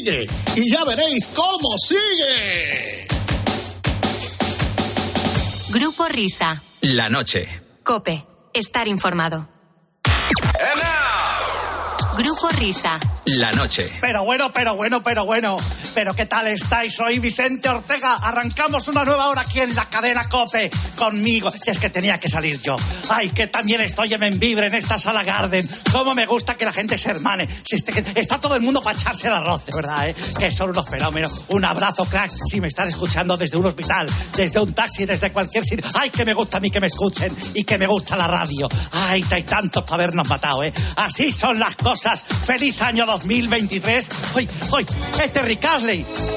sigue. Y ya veréis cómo sigue. Grupo Risa. La noche. Cope. Estar informado. Grupo Risa. La noche. Pero bueno, pero bueno, pero bueno. Pero ¿qué tal estáis? Soy Vicente Ortega. Arrancamos una nueva hora aquí en la cadena Cope conmigo. Si es que tenía que salir yo. Ay, que también estoy en Membibre, en esta sala Garden. Cómo me gusta que la gente se hermane. Si está todo el mundo para echarse el arroz, de verdad, ¿eh? Que son unos fenómenos. Un abrazo, crack, si me están escuchando desde un hospital, desde un taxi, desde cualquier sitio. Ay, que me gusta a mí que me escuchen y que me gusta la radio. Ay, hay tantos para habernos matado, ¿eh? Así son las cosas. Feliz año 2023. Hoy, hoy, este Rick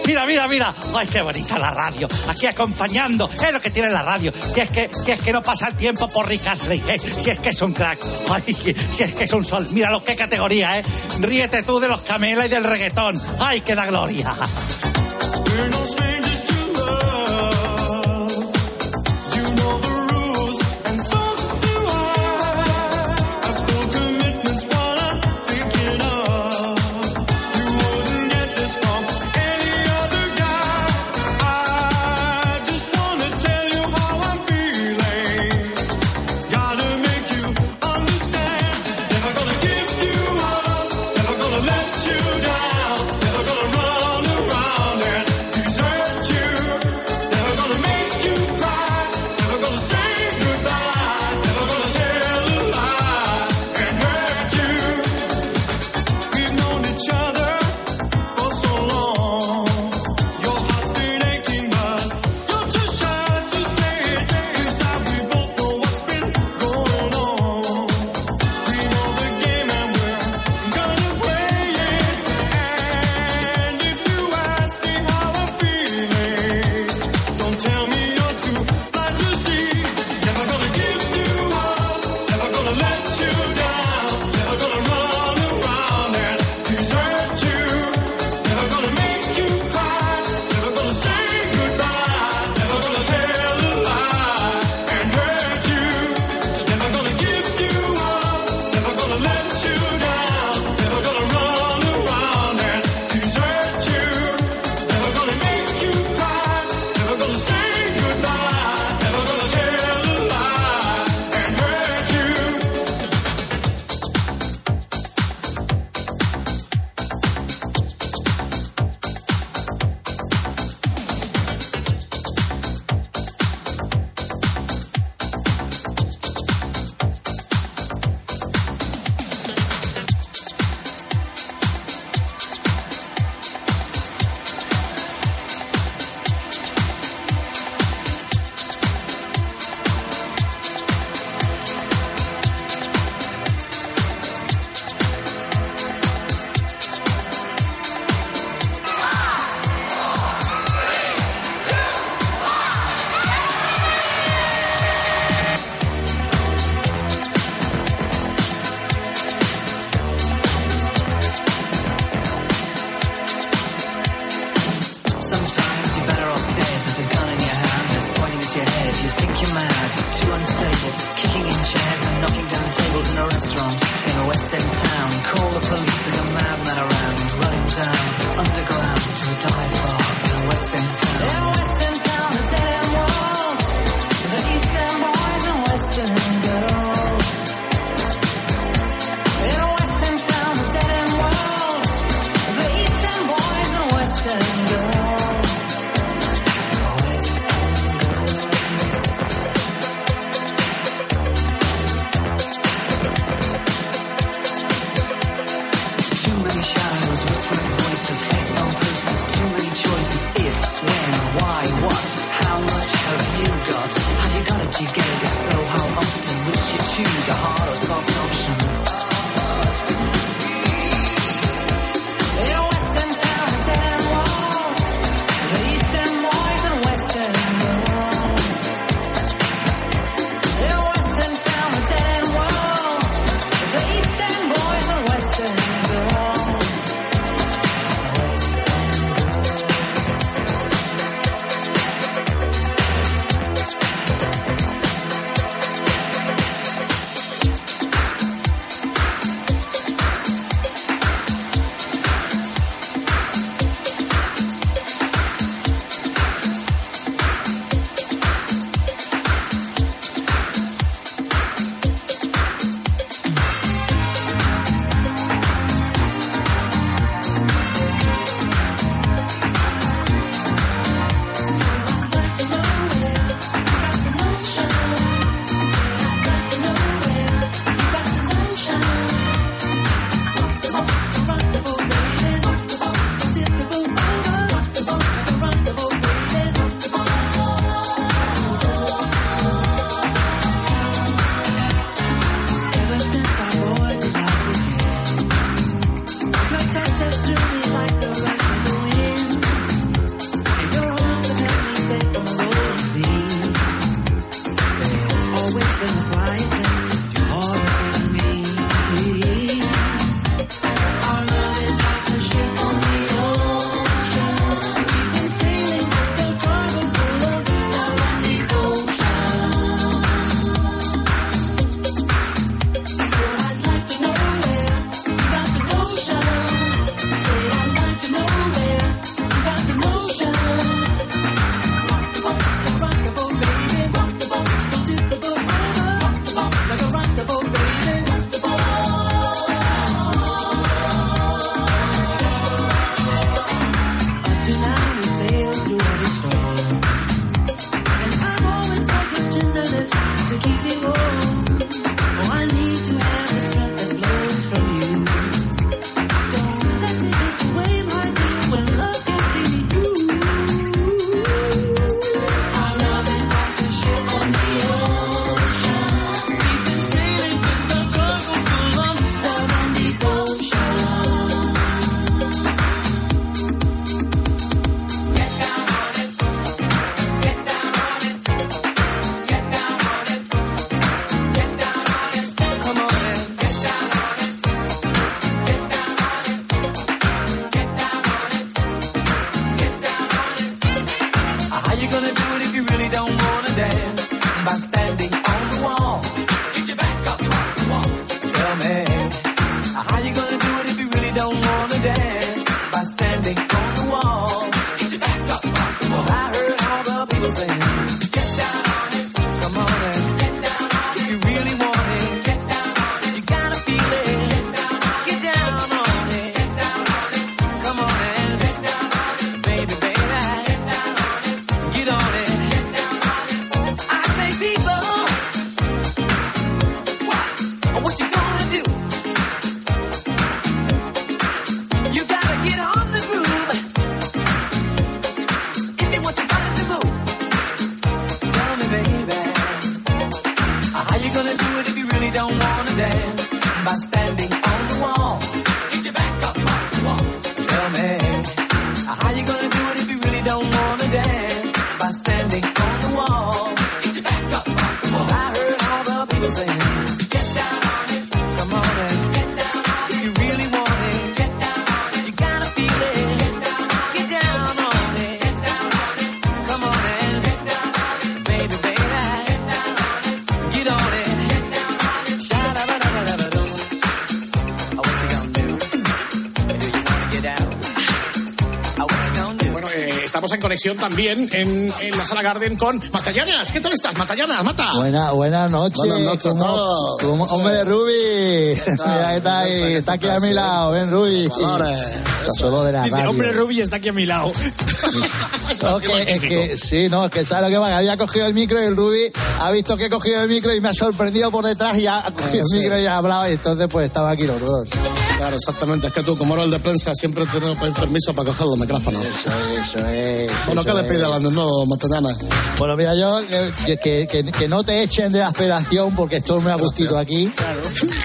Mira, mira, mira. Ay, qué bonita la radio. Aquí acompañando. Es lo que tiene la radio. Si es que, si es que no pasa el tiempo por Rick Astley, ¿eh? Si es que es un crack. Ay, si es que es un sol. Mira lo que categoría, ¿eh? Ríete tú de los camelas y del reggaetón. Ay, que da gloria. También en, en la sala Garden con Matallanas. ¿Qué tal estás, Matallanas? Mata. Buena, buenas noches. Buenas noches a ¿Cómo- todos. cómo- hombre. Mira que está ahí, está aquí a mi lado. Ven, Ruby. Valores. Está solo de la Dice, radio. hombre, Ruby está aquí a mi lado. No, que- es que, sí, no, es que sabe lo que va, había cogido el micro y el Ruby ha visto que he cogido el micro y me ha sorprendido por detrás y ya ha cogido sí. el micro y ha hablado y entonces pues estaba aquí los dos. Claro, exactamente. Es que tú, como eres el de prensa, siempre tienes permiso para coger los micrófonos. Eso es, eso es. Bueno, eso ¿qué le pide a las nuevo, Matallanas? Bueno, mira, yo que, que, que- que no te echen de la federación porque estoy muy a gustito aquí.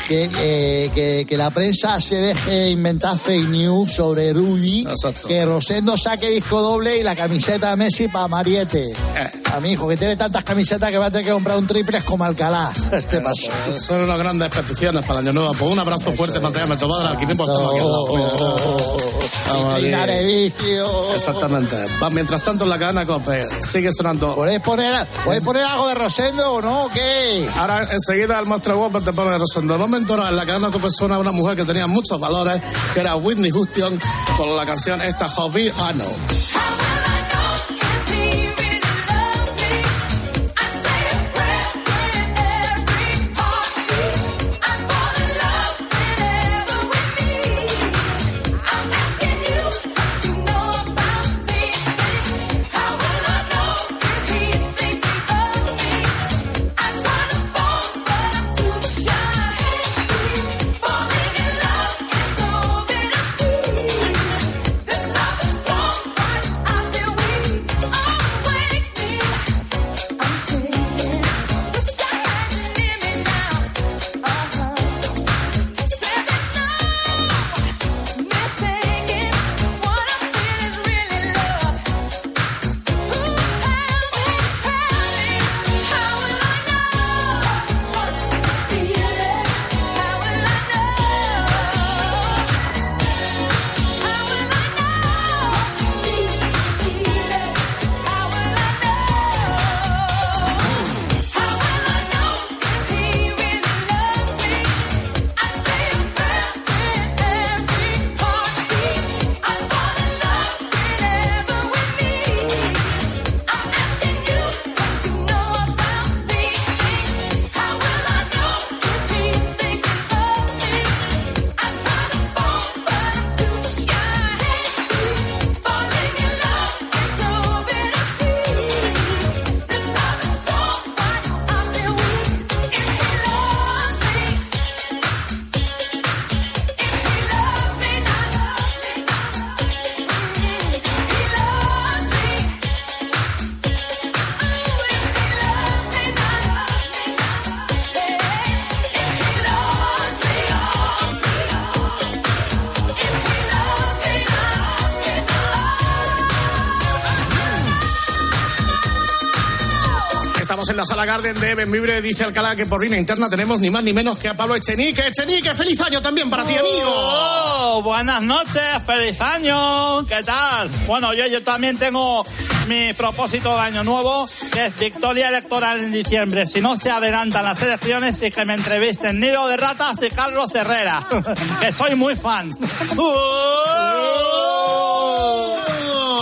Que, eh, que, que la prensa se deje de inventar fake news sobre Ruby. Exacto. Que Rosendo saque disco doble y la camiseta de Messi para Mariette. Eh. A mi hijo, que tiene tantas camisetas que va a tener que comprar un triple como Alcalá. Este paso. Pues son unas grandes peticiones para el año nuevo. Pues un abrazo fuerte, Matallanas. Me tomó de la alquimismo, estamos aquí al lado. Aquí. Exactamente. Va, mientras tanto, en la cadena COPE sigue sonando. ¿Podéis poner, ¿Podéis poner algo de Rosendo o no? ¿Qué? Ahora enseguida el monstruo guapo te pone Rosendo. De momento en la cadena COPE suena una mujer que tenía muchos valores, que era Whitney Houston, con la canción esta Hobby I Know. La sala Garden de Benvibre. Dice Alcalá que por línea interna tenemos ni más ni menos que a Pablo Echenique. Echenique, feliz año también para ti, amigo. Oh, buenas noches, feliz año, ¿qué tal? Bueno, yo, yo también tengo mi propósito de año nuevo, que es victoria electoral en diciembre. Si no se adelantan las elecciones y que me entrevisten Nido de Ratas y Carlos Herrera, que soy muy fan.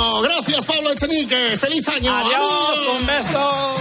Oh, gracias, Pablo Echenique. Feliz año. Adiós, un beso.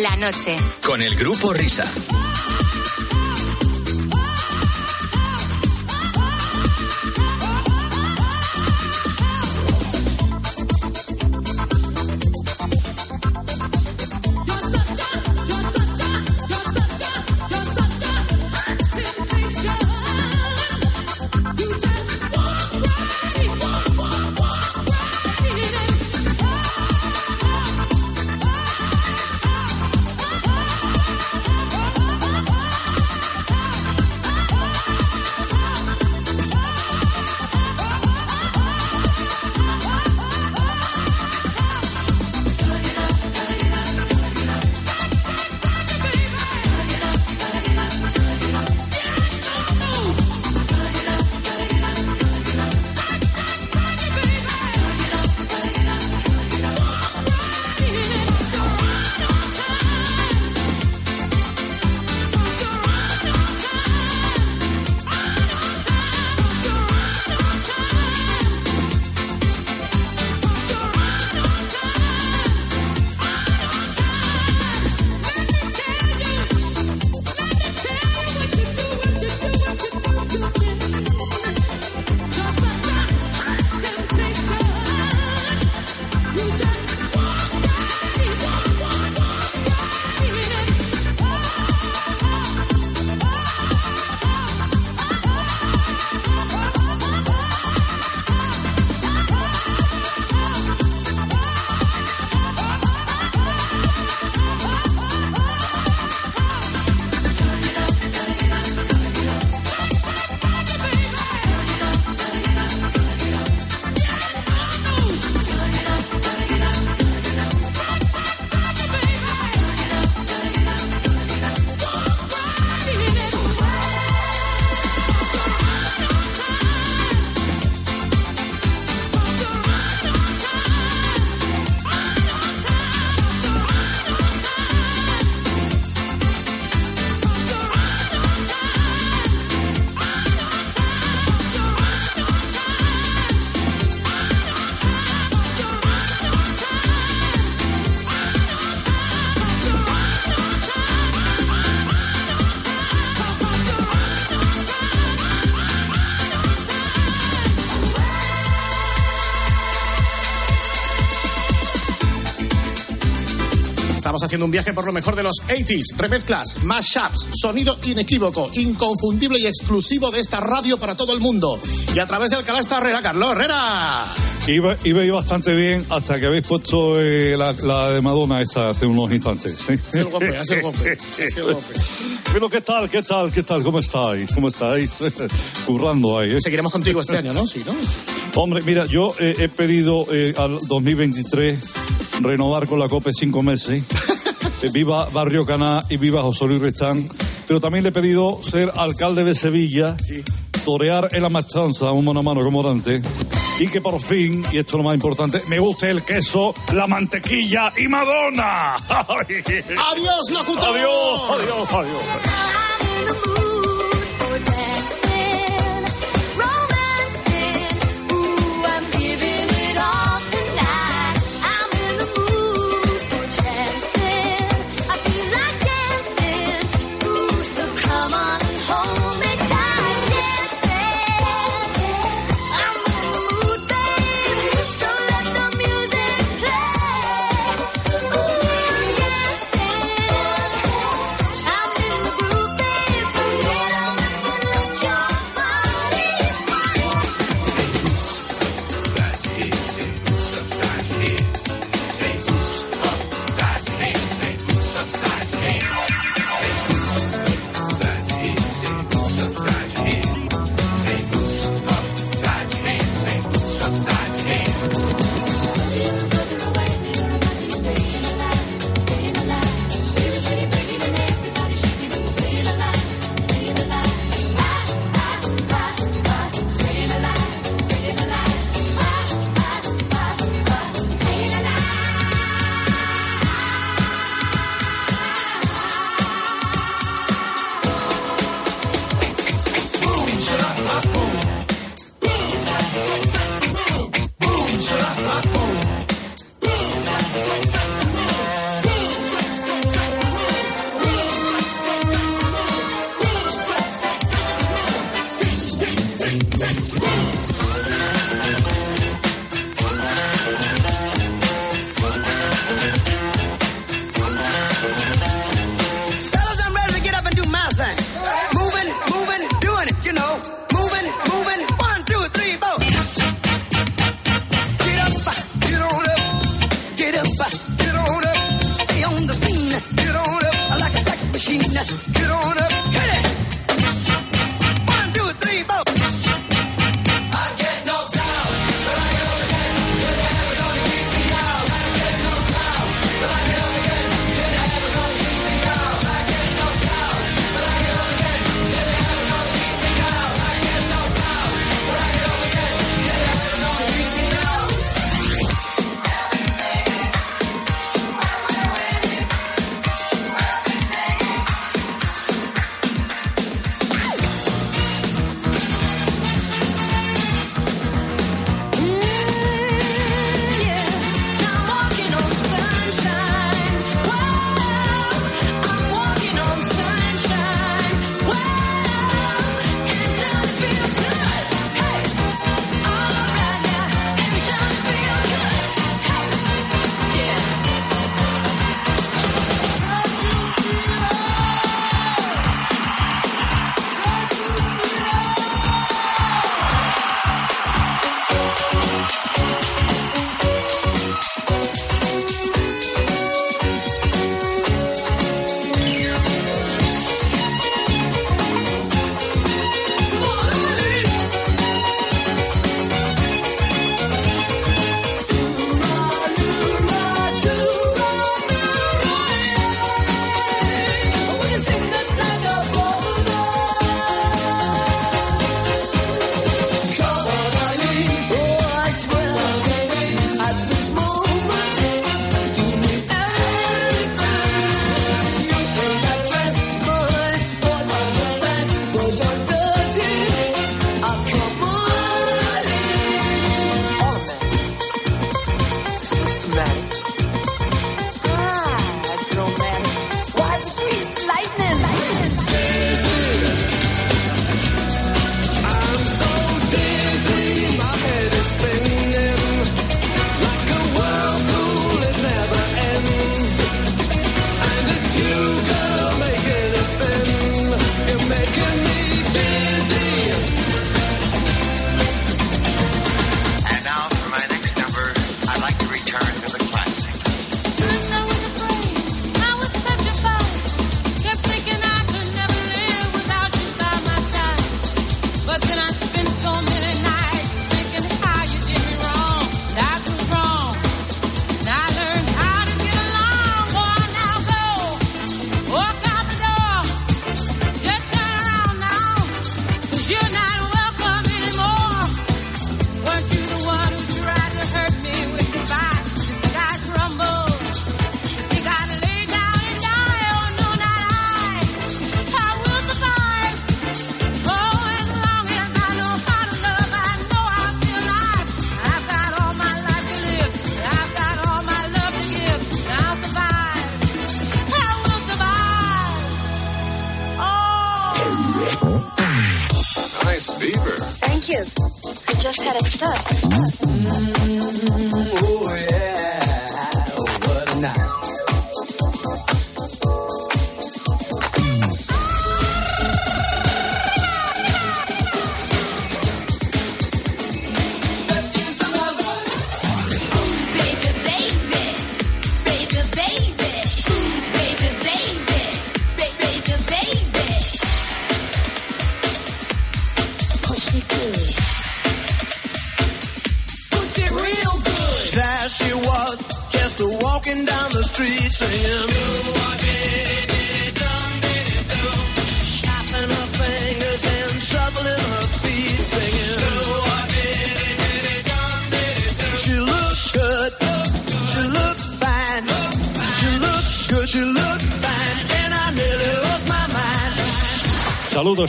La noche. Con el grupo Risa. Haciendo un viaje por lo mejor de los 80s, remezclas, mashups, sonido inequívoco, inconfundible y exclusivo de esta radio para todo el mundo. Y a través del canal está Herrera, Carlos Herrera. Iba, iba bastante bien hasta que habéis puesto eh, la, la de Madonna esta hace unos instantes. Ha sido el golpe, sido el golpe, sido el golpe. Pero ¿qué tal? ¿Qué tal? ¿Qué tal? ¿Cómo estáis? ¿Cómo estáis? Currando ahí. ¿eh? Seguiremos contigo este año, ¿no? Sí, ¿no? Hombre, mira, yo eh, he pedido eh, al 2023 renovar con la COPE cinco meses. Eh, viva Barrio Caná y viva José Luis Restán. Pero también le he pedido ser alcalde de Sevilla, torear en la maestranza, un mano a mano como antes. Y que por fin, y esto es lo más importante, me guste el queso, la mantequilla y Madonna. ¡Adiós, locutor! Adiós, adiós, adiós.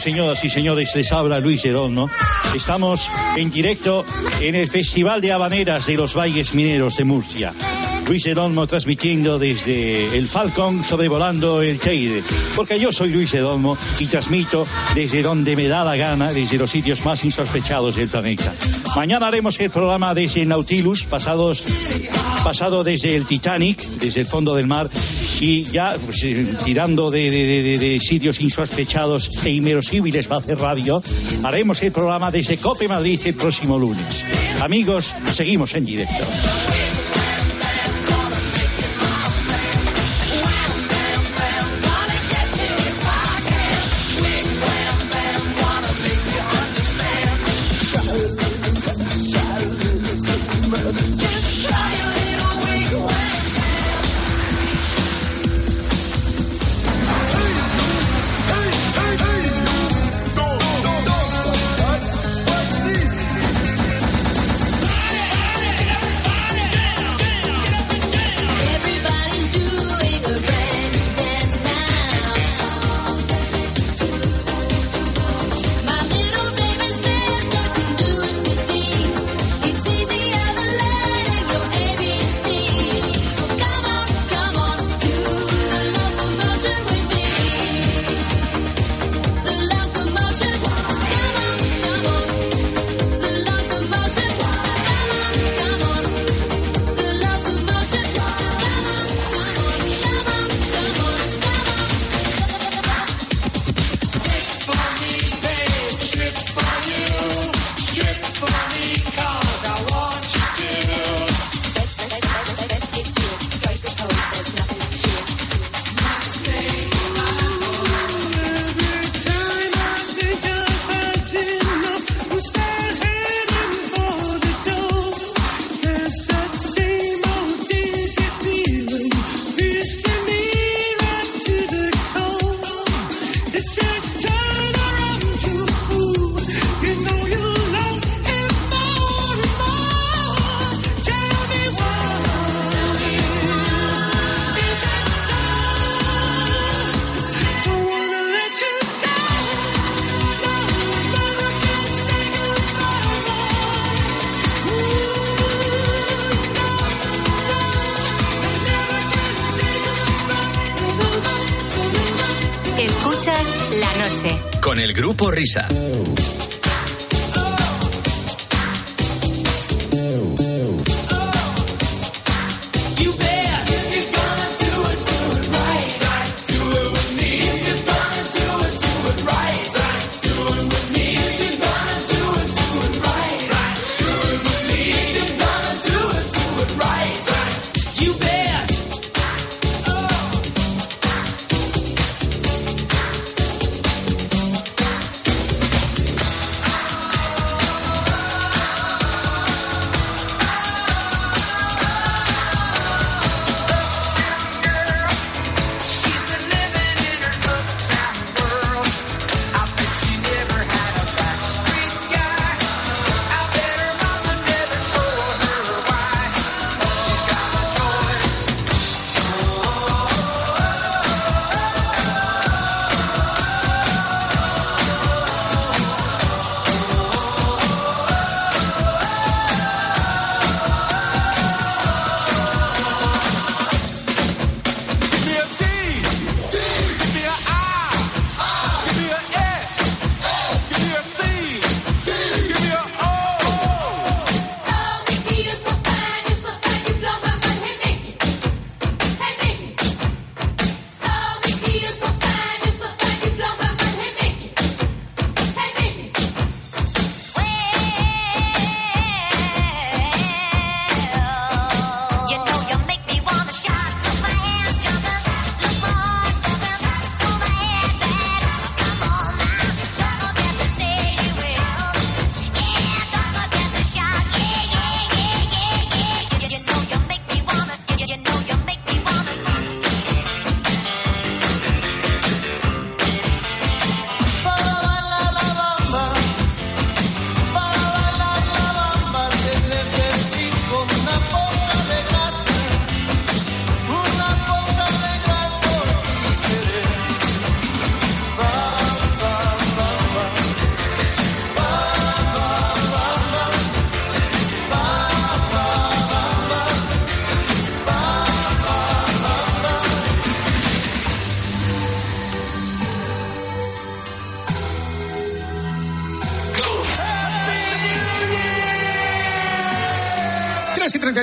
señoras y señores, les habla Luis Edorno. Estamos en directo en el Festival de Habaneras de los Valles Mineros de Murcia. Luis Edolmo transmitiendo desde el Falcon sobrevolando el Teide. Porque yo soy Luis Edolmo y transmito desde donde me da la gana, desde los sitios más insospechados del planeta. Mañana haremos el programa desde Nautilus, pasados, pasado desde el Titanic, desde el fondo del mar, y ya pues, eh, tirando de, de, sitios insospechados e inverosímiles va a hacer radio, haremos el programa desde Cope Madrid el próximo lunes. Amigos, seguimos en directo. prisa.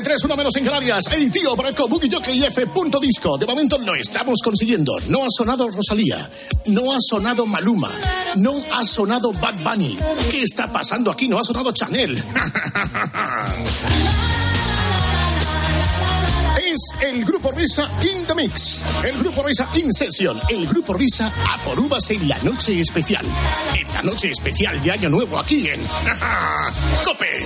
3, 1 menos en Canarias. Hey, tío, parezco Boogie Jockey y F.disco. De momento lo estamos consiguiendo. No ha sonado Rosalía. No ha sonado Maluma. No ha sonado Bad Bunny. ¿Qué está pasando aquí? No ha sonado Chanel. el Grupo Risa In The Mix, el Grupo Risa In Session, el Grupo Risa a por en la noche especial. En la noche especial de Año Nuevo aquí en Cope.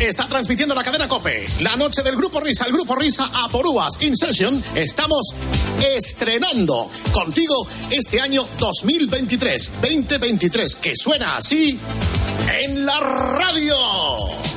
está transmitiendo la cadena Cope. La noche del Grupo Risa, el Grupo Risa a por in session, estamos estrenando contigo este año 2023, 2023, que suena así en la radio.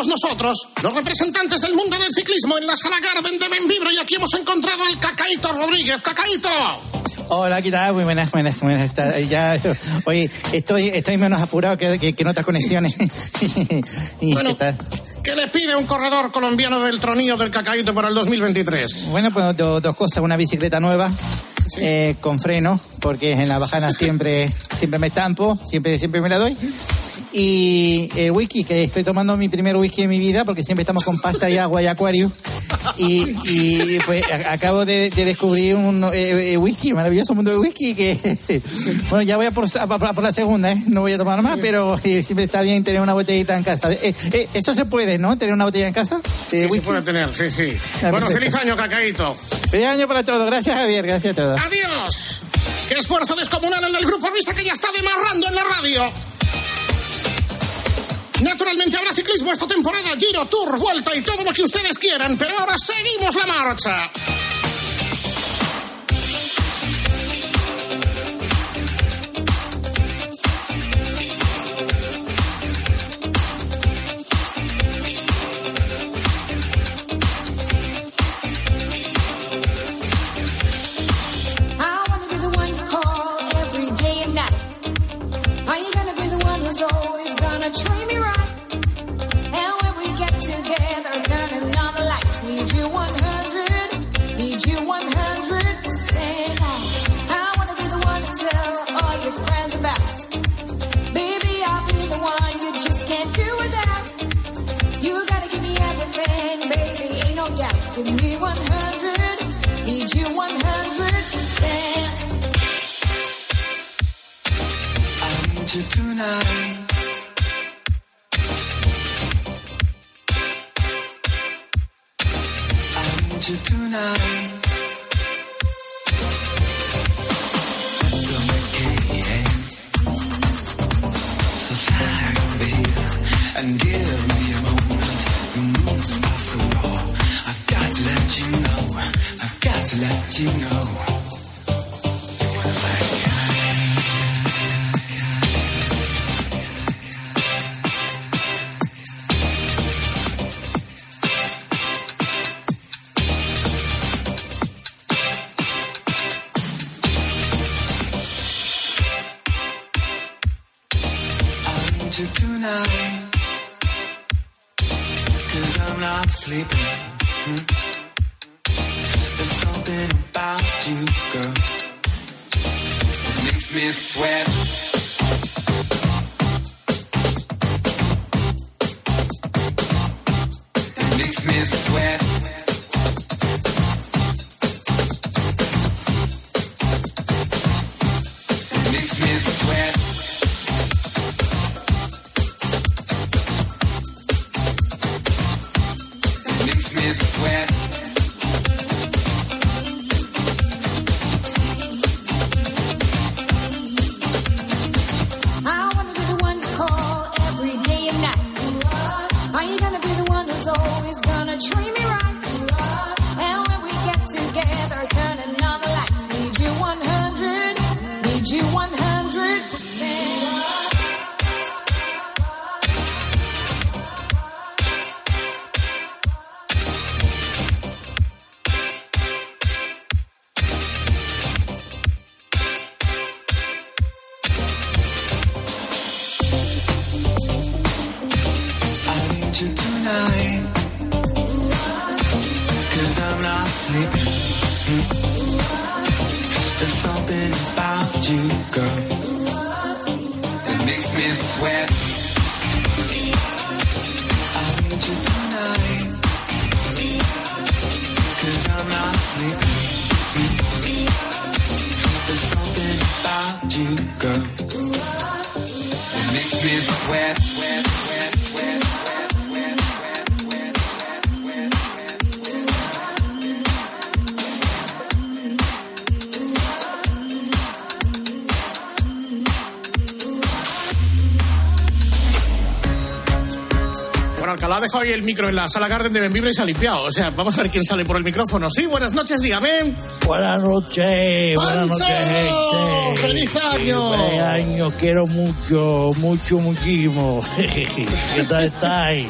Estamos nosotros, los representantes del mundo del ciclismo en la Sala Garden de Benvibro y aquí hemos encontrado al Cacaíto Rodríguez. ¡Cacaíto! Hola, ¿qué tal? Muy buenas, buenas, buenas. Está- Ya, oye, estoy, estoy menos apurado que, que- que en otras conexiones. ¿Y Bueno. qué tal? ¿Qué le pide un corredor colombiano del tronillo del Cacaíto para el 2023? Bueno, pues do- dos cosas. Una bicicleta nueva eh, con freno, porque en la bajana siempre, siempre me estampo, siempre, siempre me la doy. Y el whisky, que estoy tomando mi primer whisky de mi vida, porque siempre estamos con pasta y agua y acuario. Y, y, pues a- acabo de, de descubrir un eh, eh, whisky, maravilloso mundo de whisky, que bueno, ya voy a por, a por- por la segunda, ¿eh? no voy a tomar más, pero eh, siempre está bien tener una botellita en casa. Eh, eh, eso se puede, ¿no? Tener una botella en casa. Sí, whisky. se puede tener, sí, sí. Ah, Bueno, perfecto. feliz año, Cacaíto. Feliz año para todos. Gracias, Javier. Gracias a todos. ¡Adiós! ¡Qué esfuerzo descomunal en el grupo Risa que ya está demarrando en la radio! Naturalmente habrá ciclismo esta temporada, Giro, Tour, Vuelta y todo lo que ustedes quieran, pero ahora seguimos la marcha. I need you tonight. So and give me a moment. Your moves are so raw. I've got to let you know. I've got to let you know. Tonight. Cause I'm not sleeping. Dejado hoy el micro en la sala Garden de Benvibre y se ha limpiado. O sea, vamos a ver quién sale por el micrófono. Sí, buenas noches, dígame. Buenas noches, buenas noches, gente. ¡Feliz año! Feliz año, quiero mucho, mucho, muchísimo. ¿Qué tal estáis?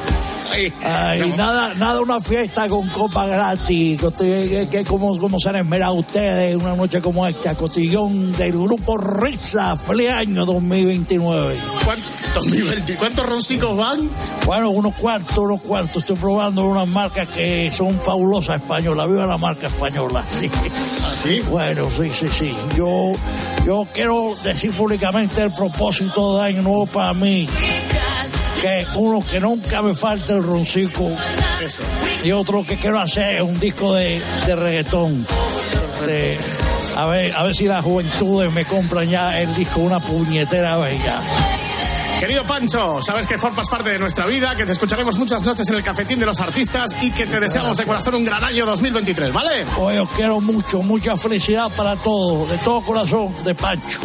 Ay, nada, nada, una fiesta con copa gratis. Que, que como, como se han esmerado ustedes una noche como esta. Cotillón del grupo Risa. Feliz año 2029. ¿Cuánto- 2020, ¿Cuántos roncicos van? Bueno, unos cuantos, unos cuantos. Estoy probando unas marcas que son fabulosas españolas. Viva la marca española. Sí. ¿Sí? Bueno, sí, sí, sí. Yo, yo quiero decir públicamente el propósito de año nuevo para mí. Que uno que nunca me falte el roncico. Eso. Y otro que quiero hacer es un disco de, de reggaetón. De- a ver, a ver si las juventudes me compran ya el disco una puñetera bella. Querido Pancho, sabes que formas parte de nuestra vida, que te escucharemos muchas noches en el cafetín de los artistas y que te deseamos de corazón un gran año 2023, ¿vale? Hoy os quiero mucho, mucha felicidad para todos, de todo corazón, de Pancho.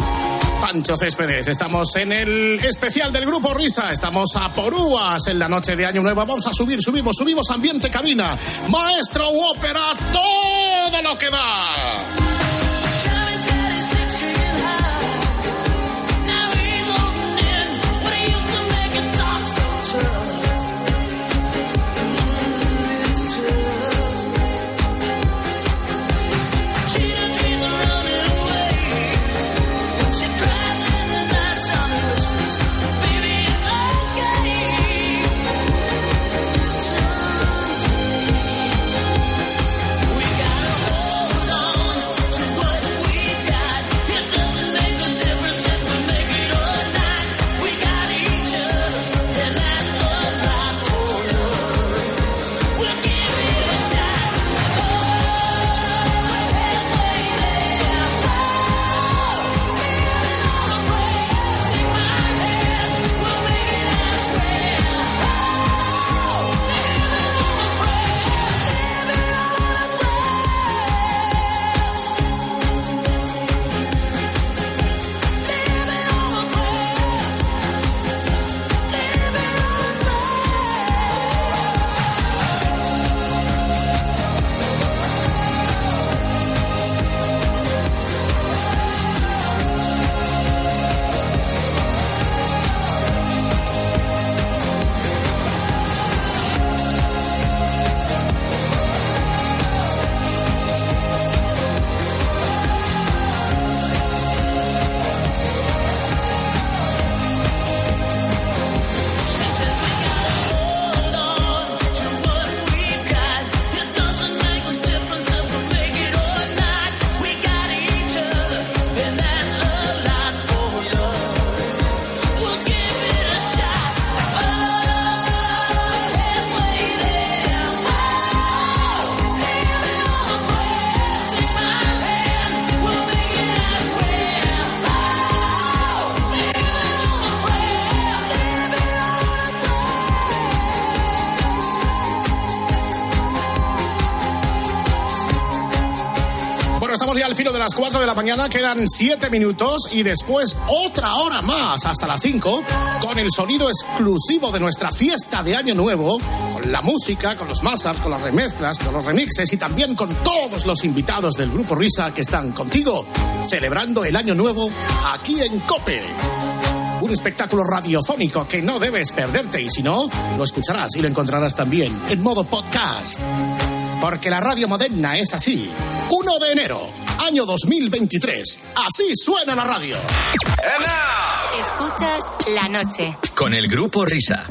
Pancho Céspedes, estamos en el especial del Grupo Risa, estamos a por uvas en la noche de Año Nuevo, vamos a subir, subimos, subimos ambiente cabina, maestro ópera, todo lo que da. Las 4 de la mañana, quedan 7 minutos y después otra hora más hasta las 5 con el sonido exclusivo de nuestra fiesta de Año Nuevo, con la música, con los mashups, con las remezclas, con los remixes y también con todos los invitados del Grupo Risa que están contigo celebrando el Año Nuevo aquí en Cope. Un espectáculo radiofónico que no debes perderte y si no, lo escucharás y lo encontrarás también en modo podcast. Porque la radio moderna es así. 1 de enero, año 2023. Así suena la radio. Escuchas la noche. Con el grupo Risa.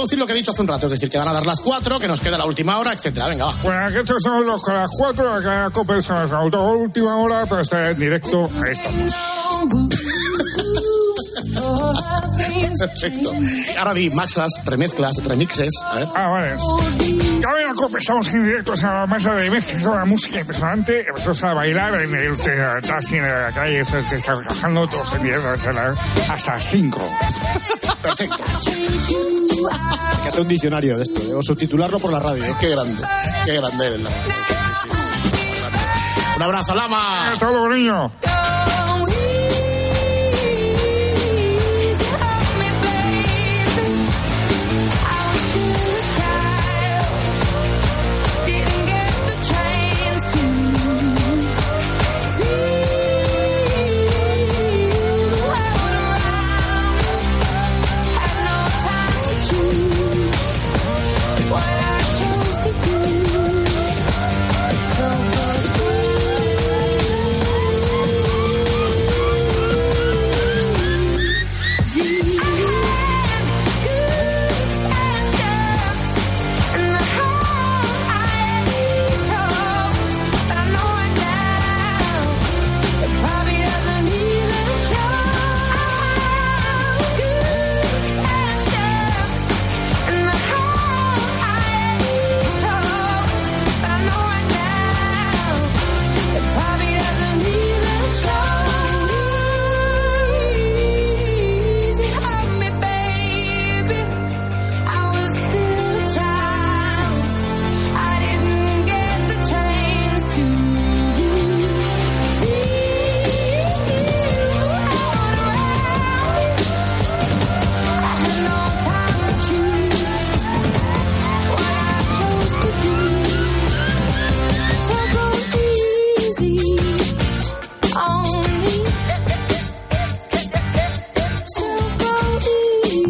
Traducir lo que he dicho hace un rato. Es decir, que van a dar las cuatro, que nos queda la última hora, etcétera. Venga, va. Bueno, aquí estamos los con las cuatro, es la última hora, pero está en directo. Ahí estamos. Perfecto. Ahora di maxas, remezclas, remixes. A ver. Ah, vale. Cabe la copa, estamos en directo en la mesa de mezclas, toda la música impresionante. Empezamos a bailar, en el taxi en la calle, se está trabajando todos en directo hasta, la- hasta las 5. Perfecto. Que hace un diccionario de esto, ¿eh? o subtitularlo por la radio. Qué grande, qué grande Lama. Un abrazo, Lama. Luego, niño.